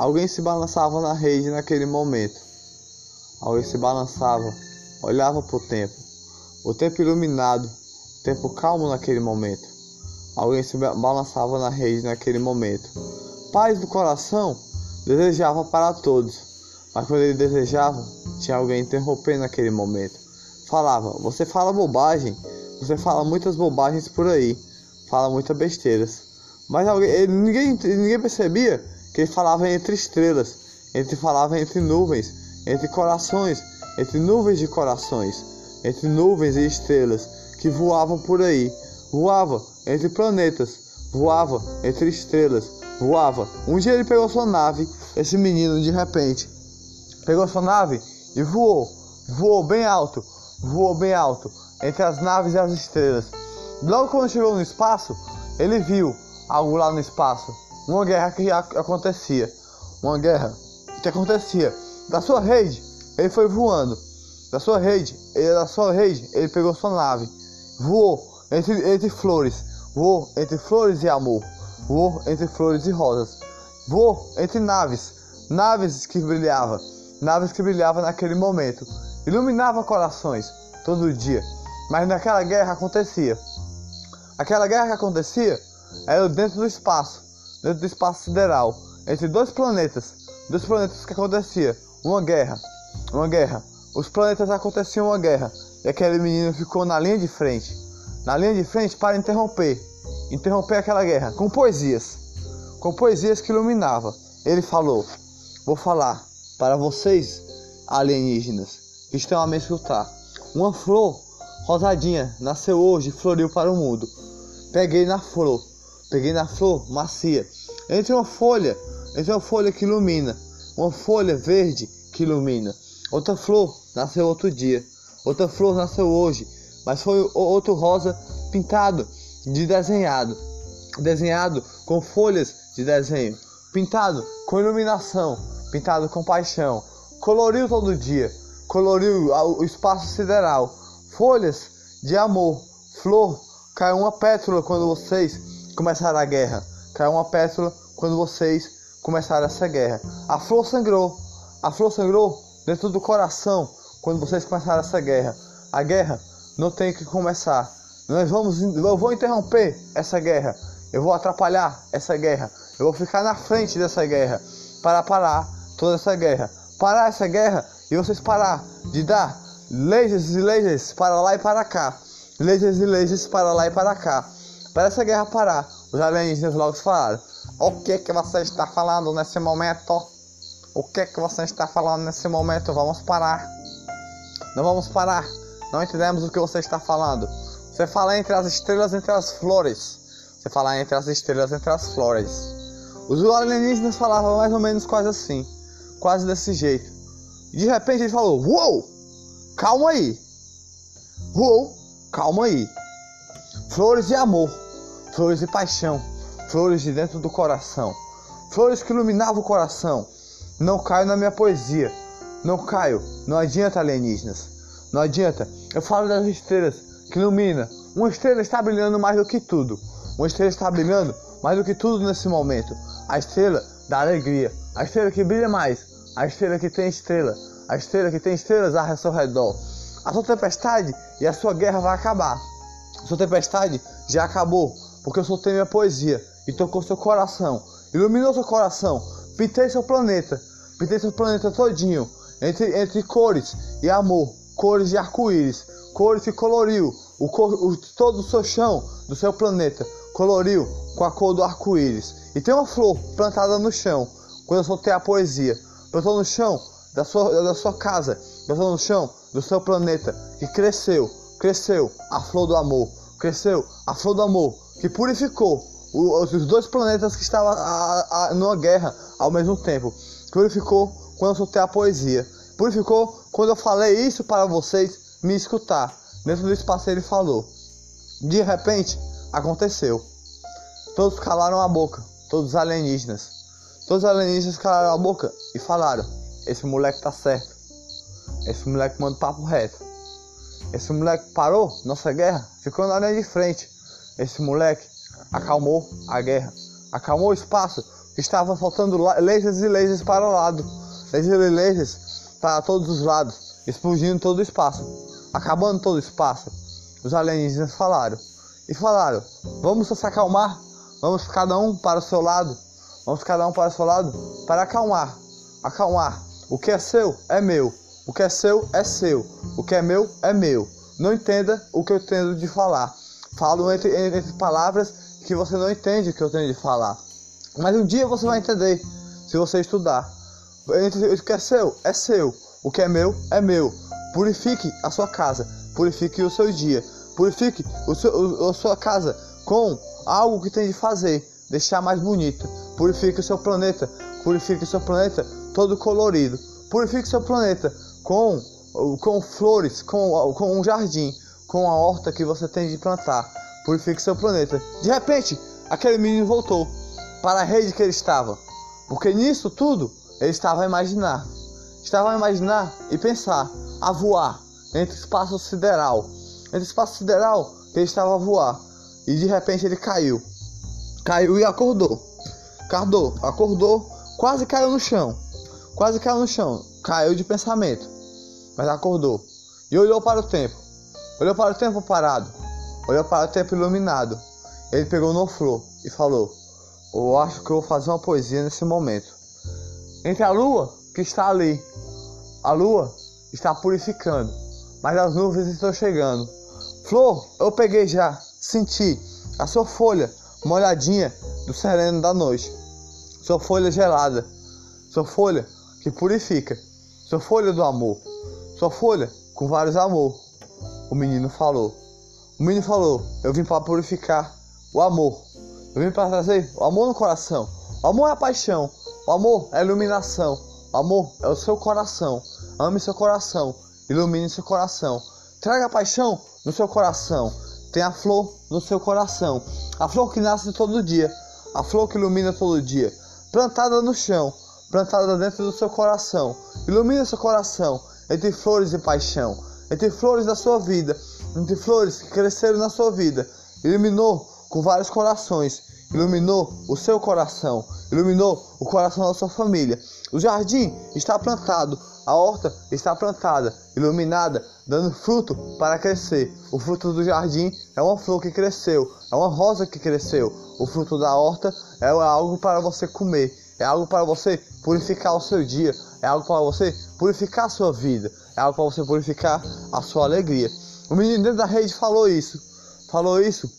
Alguém se balançava na rede naquele momento. Alguém se balançava, olhava para o tempo. O tempo iluminado, o tempo calmo naquele momento. Alguém se balançava na rede naquele momento. Paz do coração desejava para todos, mas quando ele desejava, tinha alguém interrompendo naquele momento. Falava: Você fala bobagem, você fala muitas bobagens por aí, fala muitas besteiras. Mas alguém, ele, ninguém, ninguém percebia que falava entre estrelas, ele falava entre nuvens, entre corações, entre nuvens de corações, entre nuvens e estrelas que voavam por aí, voava entre planetas, voava entre estrelas, voava. Um dia ele pegou sua nave, esse menino de repente pegou sua nave e voou, voou bem alto, voou bem alto entre as naves e as estrelas. Logo quando chegou no espaço, ele viu algo lá no espaço, uma guerra que acontecia, uma guerra que acontecia. Da sua rede, ele foi voando. Da sua rede, ele, da sua rede, ele pegou sua nave, voou entre, entre flores, voou entre flores e amor, voou entre flores e rosas, voou entre naves, naves que brilhavam, naves que brilhavam naquele momento, iluminava corações todo dia. Mas naquela guerra acontecia. Aquela guerra que acontecia era dentro do espaço, dentro do espaço sideral, entre dois planetas, dois planetas que acontecia uma guerra, uma guerra. Os planetas aconteciam uma guerra e aquele menino ficou na linha de frente, na linha de frente para interromper, interromper aquela guerra com poesias, com poesias que iluminava. Ele falou: Vou falar para vocês alienígenas que estão a me escutar. Uma flor rosadinha nasceu hoje e floriu para o mundo. Peguei na flor, peguei na flor macia, entre uma folha, entre uma folha que ilumina, uma folha verde que ilumina. Outra flor nasceu outro dia, outra flor nasceu hoje, mas foi outro rosa pintado de desenhado, desenhado com folhas de desenho, pintado com iluminação, pintado com paixão, coloriu todo dia, coloriu o espaço sideral, folhas de amor, flor, caiu uma pétala quando vocês começaram a guerra, caiu uma pétala quando vocês começaram essa guerra. A flor sangrou, a flor sangrou dentro do coração quando vocês começaram essa guerra. A guerra não tem que começar. Nós vamos, eu vou interromper essa guerra. Eu vou atrapalhar essa guerra. Eu vou ficar na frente dessa guerra para parar toda essa guerra. Parar essa guerra e vocês parar de dar lasers e lasers para lá e para cá. Lasers e lasers para lá e para cá. Para essa guerra parar, os alienígenas logo falaram: O que que você está falando nesse momento? O que que você está falando nesse momento? Vamos parar. Não vamos parar. Não entendemos o que você está falando. Você fala entre as estrelas, entre as flores. Você fala entre as estrelas, entre as flores. Os alienígenas falavam mais ou menos quase assim. Quase desse jeito. De repente ele falou: Uou! Calma aí. Uou! Calma aí. Flores de amor. Flores de paixão. Flores de dentro do coração. Flores que iluminavam o coração não caio na minha poesia. Não caio. Não adianta, alienígenas. Não adianta. Eu falo das estrelas que ilumina. Uma estrela está brilhando mais do que tudo. Uma estrela está brilhando mais do que tudo nesse momento. A estrela da alegria. A estrela que brilha mais. A estrela que tem estrela. A estrela que tem estrelas ao seu redor. A sua tempestade e a sua guerra vai acabar. Sua tempestade já acabou. Porque eu soltei minha poesia e tocou seu coração. Iluminou seu coração. Pintei seu planeta Pintei seu planeta todinho, entre, entre cores e amor, cores de arco-íris, cores que coloriu o, o, todo o seu chão do seu planeta, coloriu com a cor do arco-íris. E tem uma flor plantada no chão, quando eu soltei a poesia, plantou no chão da sua, da sua casa, plantou no chão do seu planeta, que cresceu, cresceu a flor do amor, cresceu a flor do amor, que purificou os dois planetas que estavam numa guerra ao mesmo tempo. Purificou quando eu soltei a poesia. Purificou quando eu falei isso para vocês me escutar. Dentro do espaço ele falou. De repente, aconteceu. Todos calaram a boca. Todos os alienígenas. Todos os alienígenas calaram a boca e falaram: Esse moleque tá certo. Esse moleque manda papo reto. Esse moleque parou nossa guerra, ficou na linha de frente. Esse moleque acalmou a guerra, acalmou o espaço, estava soltando lasers e lasers para o lado. Lasers e lasers para todos os lados, explodindo todo o espaço, acabando todo o espaço. Os alienígenas falaram. E falaram: Vamos se acalmar, vamos cada um para o seu lado, vamos cada um para o seu lado para acalmar, acalmar. O que é seu é meu, o que é seu é seu, o que é meu é meu. Não entenda o que eu tenho de falar. Falo entre, entre palavras que você não entende o que eu tenho de falar. Mas um dia você vai entender se você estudar. O que é seu é seu, o que é meu é meu. Purifique a sua casa, purifique o seu dia, purifique o seu, a sua casa com algo que tem de fazer, deixar mais bonita. Purifique o seu planeta, purifique o seu planeta todo colorido. Purifique o seu planeta com, com flores, com, com um jardim, com a horta que você tem de plantar. Purifique seu planeta. De repente, aquele menino voltou para a rede que ele estava. Porque nisso tudo ele estava a imaginar. Estava a imaginar e pensar, a voar entre espaço sideral. Entre espaço sideral ele estava a voar. E de repente ele caiu. Caiu e acordou. Acordou, acordou, quase caiu no chão. Quase caiu no chão. Caiu de pensamento. Mas acordou. E olhou para o tempo. Olhou para o tempo parado. Olhou para o tempo iluminado. Ele pegou no flor e falou: Eu acho que eu vou fazer uma poesia nesse momento. Entre a lua que está ali, a lua está purificando, mas as nuvens estão chegando. Flor, eu peguei já, senti a sua folha molhadinha do sereno da noite. Sua folha gelada, sua folha que purifica, sua folha do amor, sua folha com vários amor. O menino falou. O menino falou: Eu vim para purificar o amor. Eu vim para trazer o amor no coração. O amor é a paixão. O amor é a iluminação. O amor é o seu coração. Ame seu coração. Ilumine seu coração. Traga a paixão no seu coração. Tem a flor no seu coração. A flor que nasce todo dia. A flor que ilumina todo dia. Plantada no chão. Plantada dentro do seu coração. Ilumina seu coração. Entre flores e paixão. Entre flores da sua vida entre flores que cresceram na sua vida, iluminou com vários corações, iluminou o seu coração, iluminou o coração da sua família. O jardim está plantado, a horta está plantada, iluminada, dando fruto para crescer. O fruto do jardim é uma flor que cresceu, é uma rosa que cresceu. O fruto da horta é algo para você comer, é algo para você purificar o seu dia, é algo para você purificar a sua vida, é algo para você purificar a sua alegria. O menino dentro da rede falou isso, falou isso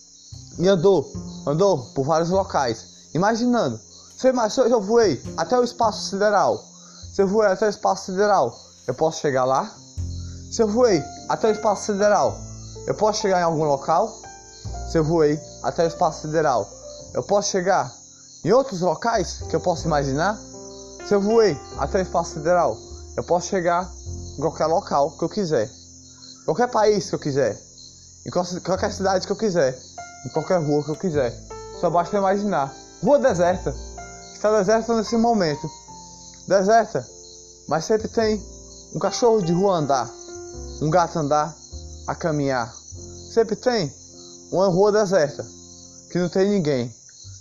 e andou, andou por vários locais, imaginando. Se eu voei até o espaço sideral, se eu voei até o espaço sideral, eu posso chegar lá? Se eu voei até o espaço sideral, eu posso chegar em algum local? Se eu voei até o espaço sideral, eu posso chegar em outros locais que eu posso imaginar? Se eu voei até o espaço sideral, eu posso chegar em qualquer local que eu quiser qualquer país que eu quiser, em qualquer cidade que eu quiser, em qualquer rua que eu quiser. Só basta imaginar. Rua deserta. Está deserta nesse momento. Deserta. Mas sempre tem um cachorro de rua andar, um gato andar, a caminhar. Sempre tem uma rua deserta, que não tem ninguém.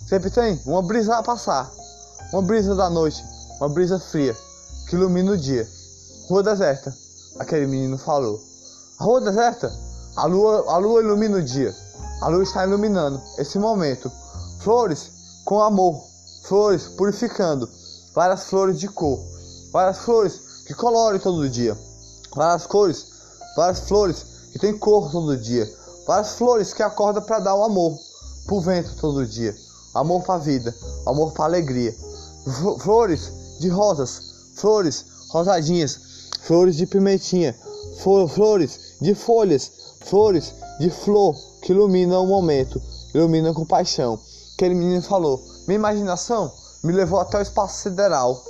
Sempre tem uma brisa a passar, uma brisa da noite, uma brisa fria, que ilumina o dia. Rua deserta, aquele menino falou. A rua deserta, a lua, a lua ilumina o dia. A lua está iluminando esse momento. Flores com amor, flores purificando, várias flores de cor, várias flores que colorem todo dia, várias cores, várias flores que tem cor todo dia, várias flores que acordam para dar o amor pro vento todo dia, amor para a vida, amor para alegria. Flores de rosas, flores rosadinhas, flores de pimentinha, flores de folhas, flores de flor que iluminam o momento, iluminam com paixão. Aquele menino falou: Minha imaginação me levou até o espaço sideral.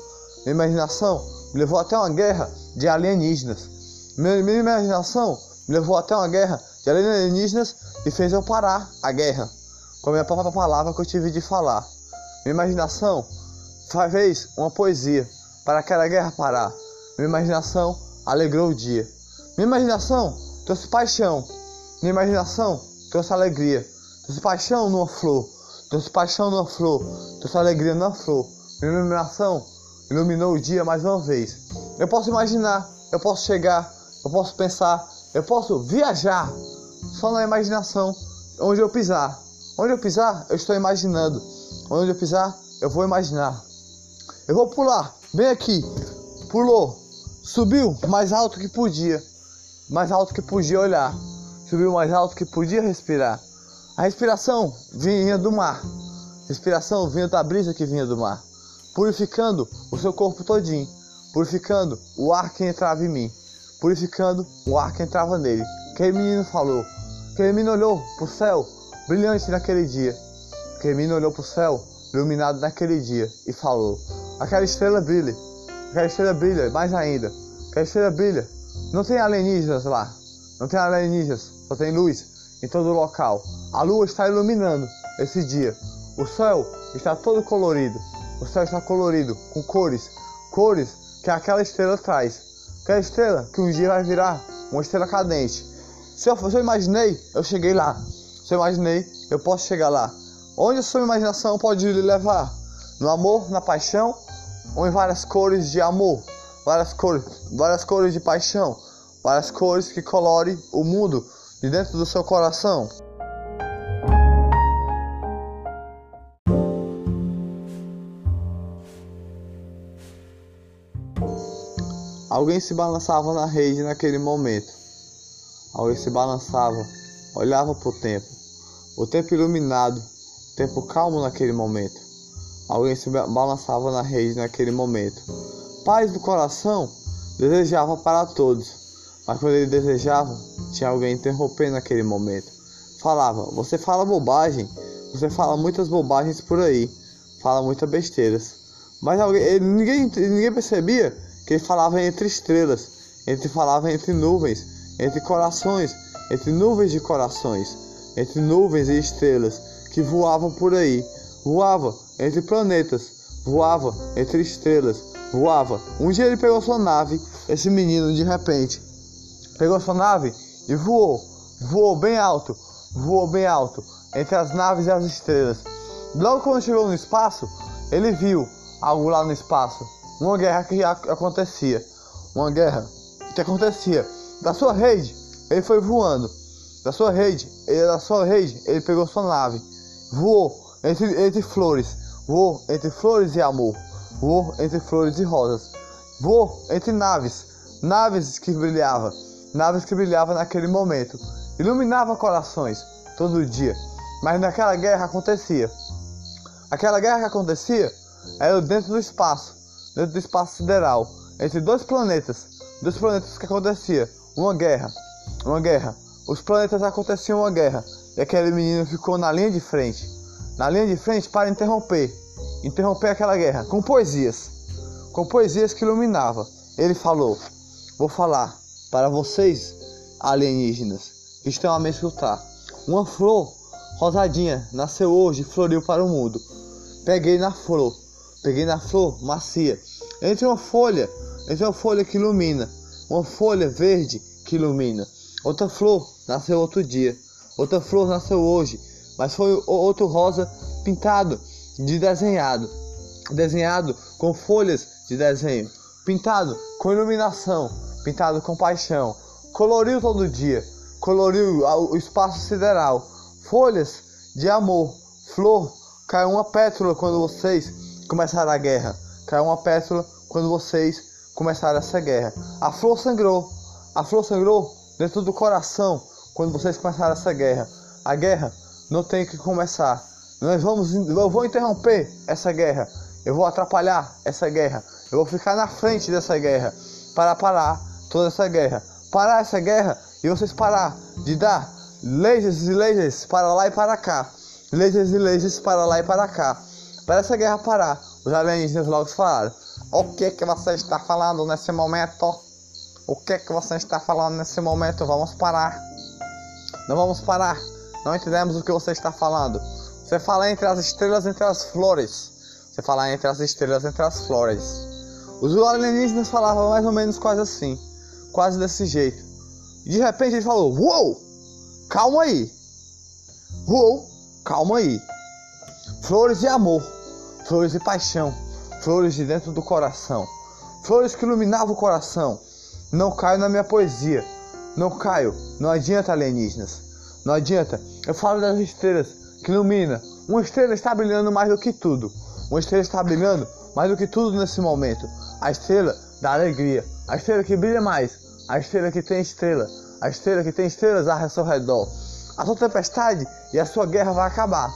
Minha imaginação me levou até uma guerra de alienígenas. Minha, minha imaginação me levou até uma guerra de alienígenas e fez eu parar a guerra. Com a minha própria palavra que eu tive de falar. Minha imaginação fez uma poesia para aquela guerra parar. Minha imaginação alegrou o dia. Minha imaginação trouxe paixão. Minha imaginação trouxe alegria. Trouxe paixão numa flor. Trouxe paixão numa flor. Trouxe alegria numa flor. iluminação iluminou o dia mais uma vez. Eu posso imaginar, eu posso chegar, eu posso pensar, eu posso viajar só na imaginação onde eu pisar. Onde eu pisar, eu estou imaginando. Onde eu pisar, eu vou imaginar. Eu vou pular, bem aqui. Pulou, subiu mais alto que podia. Mais alto que podia olhar. Subiu mais alto que podia respirar. A respiração vinha do mar. Respiração vinha da brisa que vinha do mar, purificando o seu corpo todinho, purificando o ar que entrava em mim, purificando o ar que entrava nele. Aquele menino falou, aquele menino olhou para o céu, brilhante naquele dia. Aquele menino olhou para o céu, iluminado naquele dia, e falou: Aquela estrela brilha, aquela estrela brilha mais ainda, aquela estrela brilha. Não tem alienígenas lá, não tem alienígenas, só tem luz em todo o local. A lua está iluminando esse dia. O céu está todo colorido. O céu está colorido com cores, cores que aquela estrela traz. Aquela estrela que um dia vai virar uma estrela cadente. Se eu, se eu imaginei, eu cheguei lá. Se eu imaginei, eu posso chegar lá. Onde a sua imaginação pode lhe levar? No amor, na paixão ou em várias cores de amor? Várias cores, várias cores de paixão, várias cores que colorem o mundo de dentro do seu coração. Alguém se balançava na rede naquele momento. Alguém se balançava, olhava para o tempo. O tempo iluminado, tempo calmo naquele momento. Alguém se balançava na rede naquele momento. Paz do coração desejava para todos, mas quando ele desejava, tinha alguém interrompendo naquele momento. Falava: Você fala bobagem, você fala muitas bobagens por aí, fala muitas besteiras. Mas alguém, ele, ninguém, ninguém percebia que ele falava entre estrelas, ele falava entre nuvens, entre corações, entre nuvens de corações, entre nuvens e estrelas que voavam por aí, voava entre planetas, voava entre estrelas, voava. Um dia ele pegou sua nave, esse menino de repente pegou sua nave e voou, voou bem alto, voou bem alto entre as naves e as estrelas. Logo quando chegou no espaço, ele viu algo lá no espaço uma guerra que acontecia. Uma guerra que acontecia. Da sua rede, ele foi voando. Da sua rede, ele, da sua rede, ele pegou sua nave. Voou entre, entre flores. Voou entre flores e amor. Voou entre flores e rosas. Voou entre naves. Naves que brilhavam. Naves que brilhavam naquele momento. Iluminava corações todo dia. Mas naquela guerra acontecia. Aquela guerra que acontecia era dentro do espaço dentro do espaço sideral, entre dois planetas, dois planetas que acontecia uma guerra, uma guerra. Os planetas aconteciam uma guerra e aquele menino ficou na linha de frente, na linha de frente para interromper, interromper aquela guerra com poesias, com poesias que iluminava. Ele falou: "Vou falar para vocês alienígenas que estão a me escutar. Uma flor rosadinha nasceu hoje e floriu para o mundo. Peguei na flor Peguei na flor macia. Entre uma folha, entre uma folha que ilumina, uma folha verde que ilumina. Outra flor nasceu outro dia. Outra flor nasceu hoje, mas foi outro rosa pintado de desenhado, desenhado com folhas de desenho, pintado com iluminação, pintado com paixão, coloriu todo dia, coloriu o espaço sideral, folhas de amor, flor, caiu uma pétala quando vocês começar a guerra. Caiu uma pétala quando vocês começaram essa guerra. A flor sangrou. A flor sangrou dentro do coração quando vocês começaram essa guerra. A guerra não tem que começar. Nós vamos, eu vou interromper essa guerra. Eu vou atrapalhar essa guerra. Eu vou ficar na frente dessa guerra para parar toda essa guerra. Parar essa guerra e vocês parar de dar lasers e lasers para lá e para cá. Lasers e lasers para lá e para cá. Para essa guerra parar, os alienígenas logo falaram: O que que você está falando nesse momento? O que que você está falando nesse momento? Vamos parar. Não vamos parar. Não entendemos o que você está falando. Você fala entre as estrelas, entre as flores. Você fala entre as estrelas, entre as flores. Os alienígenas falavam mais ou menos quase assim. Quase desse jeito. De repente ele falou: Uou! Calma aí. Uou! Calma aí. Flores de amor, flores de paixão, flores de dentro do coração, flores que iluminavam o coração. Não caio na minha poesia, não caio, não adianta alienígenas, não adianta. Eu falo das estrelas que ilumina. Uma estrela está brilhando mais do que tudo. Uma estrela está brilhando mais do que tudo nesse momento. A estrela da alegria, a estrela que brilha mais, a estrela que tem estrela, a estrela que tem estrelas ao seu redor. A sua tempestade e a sua guerra vai acabar.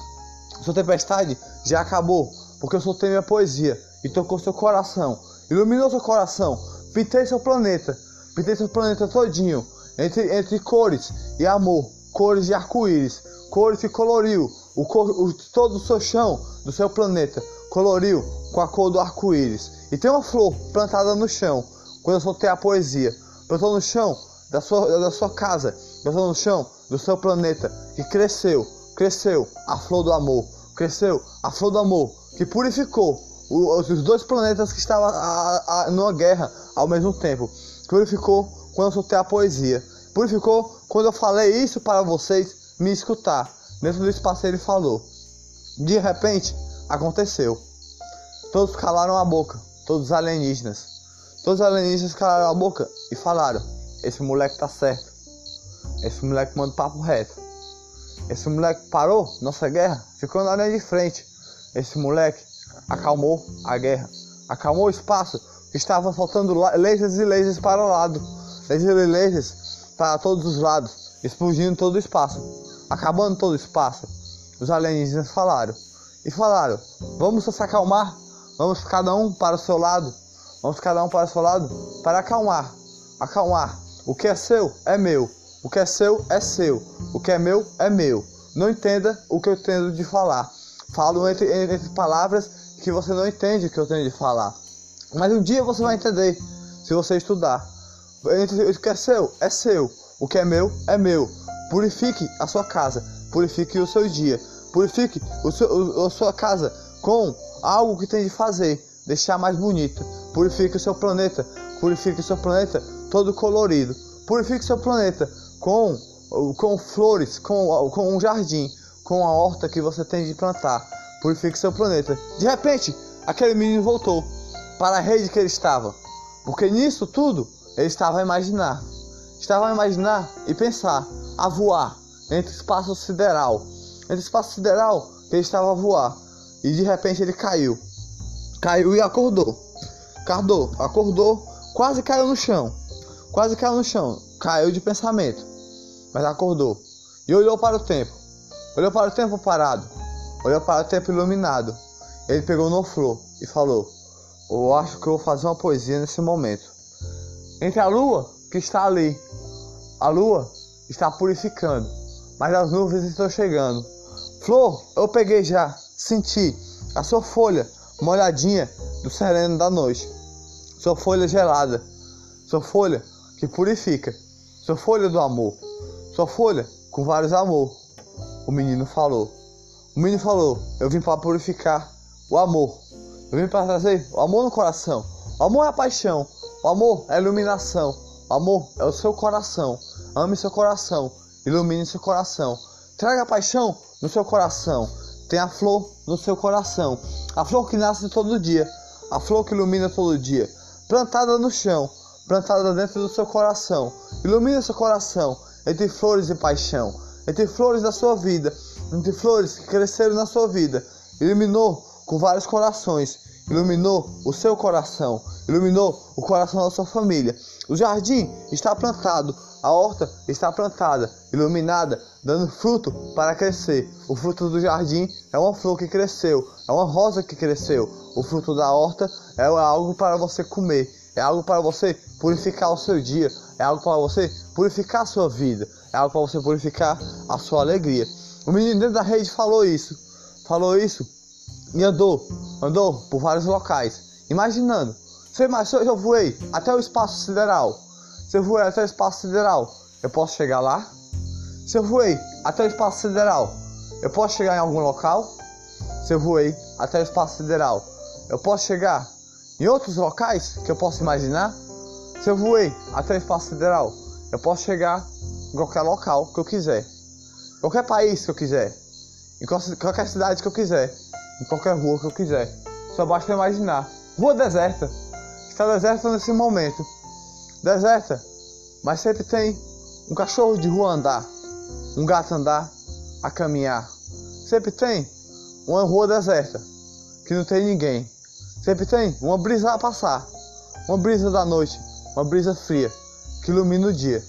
A sua tempestade já acabou, porque eu soltei minha poesia e tocou seu coração, iluminou seu coração, pintei seu planeta, pintei seu planeta todinho, entre, entre cores e amor, cores de arco-íris, cores que coloriu o, o, todo o seu chão do seu planeta, coloriu com a cor do arco-íris. E tem uma flor plantada no chão, quando eu soltei a poesia, plantou no chão da sua, da sua casa, plantou no chão do seu planeta, que cresceu, cresceu a flor do amor, cresceu a flor do amor, que purificou os dois planetas que estavam a, a, numa guerra ao mesmo tempo. Purificou quando eu soltei a poesia. Purificou quando eu falei isso para vocês me escutar. Dentro do espaço ele falou. De repente, aconteceu. Todos calaram a boca, todos os alienígenas. Todos os alienígenas calaram a boca e falaram: Esse moleque tá certo. Esse moleque manda papo reto. Esse moleque parou nossa guerra, ficou na linha de frente. Esse moleque acalmou a guerra, acalmou o espaço estava faltando lasers e lasers para o lado, lasers e lasers para todos os lados, explodindo todo o espaço, acabando todo o espaço. Os alienígenas falaram e falaram: Vamos se acalmar, vamos cada um para o seu lado, vamos cada um para o seu lado para acalmar, acalmar. O que é seu é meu, o que é seu é seu, o que é meu é meu. Não entenda o que eu tento de falar. Falo entre, entre palavras que você não entende o que eu tenho de falar. Mas um dia você vai entender se você estudar. O que é seu é seu, o que é meu é meu. Purifique a sua casa, purifique o seu dia, purifique o seu, a sua casa com algo que tem de fazer, deixar mais bonito. Purifique o seu planeta, purifique o seu planeta todo colorido. Purifique o seu planeta com, com flores, com, com um jardim, com a horta que você tem de plantar. Purifique seu planeta. De repente, aquele menino voltou para a rede que ele estava. Porque nisso tudo ele estava a imaginar. Estava a imaginar e pensar, a voar entre espaço sideral. Entre espaço sideral ele estava a voar. E de repente ele caiu. Caiu e acordou. Acordou, acordou, quase caiu no chão. Quase caiu no chão. Caiu de pensamento. Mas acordou. E olhou para o tempo. Olhou para o tempo parado, olhou para o tempo iluminado. Ele pegou no flor e falou: Eu acho que eu vou fazer uma poesia nesse momento. Entre a lua que está ali, a lua está purificando, mas as nuvens estão chegando. Flor, eu peguei já, senti a sua folha molhadinha do sereno da noite, sua folha gelada, sua folha que purifica, sua folha do amor, sua folha com vários amor. O menino falou. O menino falou: Eu vim para purificar o amor. Eu vim para trazer o amor no coração. O amor é a paixão. O amor é iluminação. O amor é o seu coração. Ame seu coração. Ilumine seu coração. Traga paixão no seu coração. Tem a flor no seu coração. A flor que nasce todo dia. A flor que ilumina todo dia. Plantada no chão. Plantada dentro do seu coração. Ilumina seu coração entre flores e paixão entre flores da sua vida, entre flores que cresceram na sua vida, iluminou com vários corações, iluminou o seu coração, iluminou o coração da sua família. O jardim está plantado, a horta está plantada, iluminada, dando fruto para crescer. O fruto do jardim é uma flor que cresceu, é uma rosa que cresceu. O fruto da horta é algo para você comer, é algo para você purificar o seu dia, é algo para você purificar a sua vida, é algo para você purificar a sua alegria. O menino dentro da rede falou isso, falou isso e andou, andou por vários locais, imaginando. Se eu voei até o espaço sideral, se eu voei até o espaço sideral, eu posso chegar lá? Se eu voei até o espaço sideral, eu posso chegar em algum local? Se eu voei até o espaço sideral, eu posso chegar em outros locais que eu posso imaginar? Se eu voei até o espaço sideral, eu posso chegar em qualquer local que eu quiser, qualquer país que eu quiser, em qualquer cidade que eu quiser, em qualquer rua que eu quiser. Só basta imaginar. Rua deserta. Está deserta nesse momento. Deserta. Mas sempre tem um cachorro de rua andar. Um gato andar. A caminhar. Sempre tem uma rua deserta. Que não tem ninguém. Sempre tem uma brisa a passar. Uma brisa da noite. Uma brisa fria. Que ilumina o dia.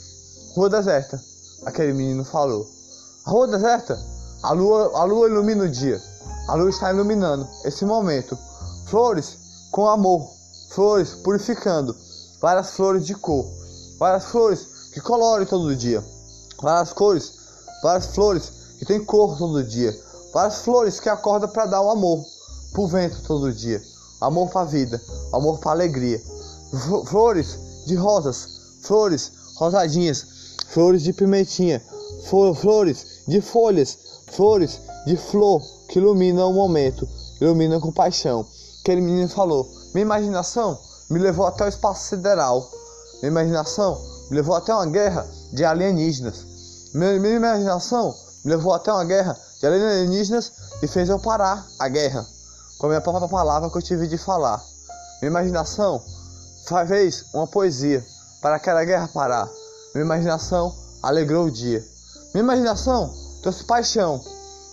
Rua deserta. Aquele menino falou. A rua deserta. A lua, a lua ilumina o dia. A lua está iluminando esse momento. Flores com amor, flores purificando, várias flores de cor, várias flores que colorem todo dia, várias cores, várias flores que tem cor todo dia, várias flores que acordam para dar o um amor pro vento todo dia, amor para a vida, amor para alegria, flores de rosas, flores rosadinhas, flores de pimentinha, flores de folhas, flores de flor que iluminam o momento, iluminam com paixão aquele menino falou. Minha imaginação me levou até o espaço sideral. Minha imaginação me levou até uma guerra de alienígenas. Minha, minha imaginação me levou até uma guerra de alienígenas e fez eu parar a guerra. Com a minha própria palavra que eu tive de falar. Minha imaginação fez uma poesia para aquela guerra parar. Minha imaginação alegrou o dia. Minha imaginação trouxe paixão.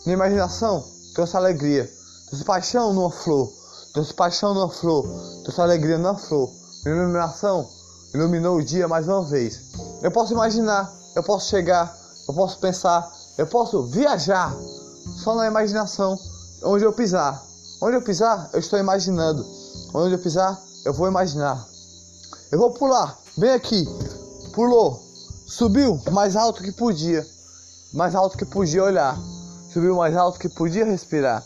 Minha imaginação trouxe alegria. Trouxe paixão numa flor. Trouxe paixão na flor, trouxe alegria na flor. Minha iluminação iluminou o dia mais uma vez. Eu posso imaginar, eu posso chegar, eu posso pensar, eu posso viajar só na imaginação. Onde eu pisar, onde eu pisar, eu estou imaginando. Onde eu pisar, eu vou imaginar. Eu vou pular, bem aqui. Pulou, subiu mais alto que podia, mais alto que podia olhar, subiu mais alto que podia respirar.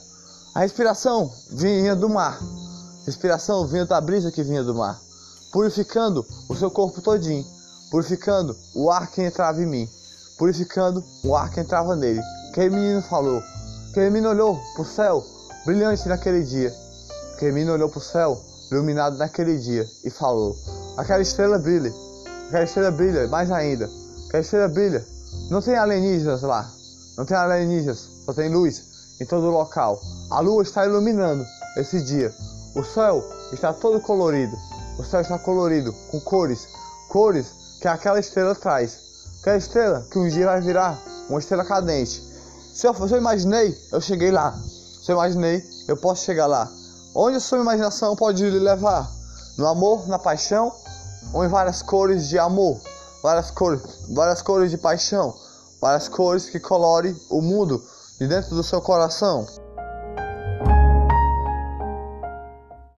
A respiração vinha do mar. Respiração vinha da brisa que vinha do mar, purificando o seu corpo todinho, purificando o ar que entrava em mim, purificando o ar que entrava nele. Aquele menino falou. Aquele menino olhou para o céu, brilhante naquele dia. Aquele menino olhou para o céu, iluminado naquele dia, e falou: Aquela estrela brilha, aquela estrela brilha mais ainda, aquela estrela brilha. Não tem alienígenas lá, não tem alienígenas, só tem luz em todo o local. A lua está iluminando esse dia. O céu está todo colorido. O céu está colorido com cores, cores que aquela estrela traz. Aquela estrela que um dia vai virar uma estrela cadente. Se eu, se eu imaginei, eu cheguei lá. Se eu imaginei, eu posso chegar lá. Onde a sua imaginação pode lhe levar? No amor, na paixão ou em várias cores de amor? Várias cores, várias cores de paixão, várias cores que colorem o mundo de dentro do seu coração.